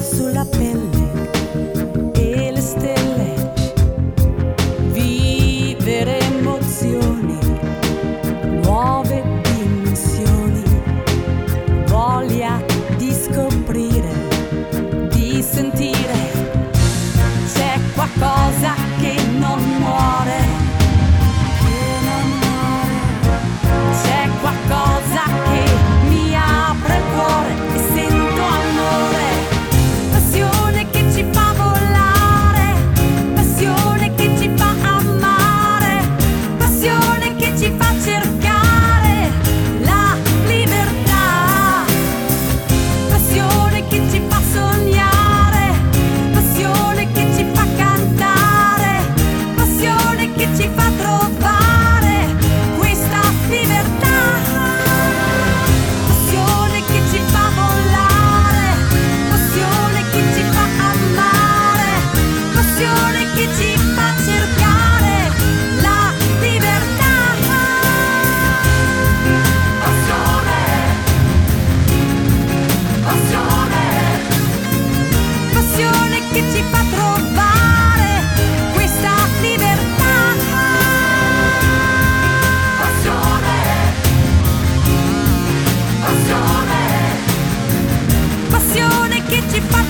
sulla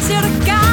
acercar.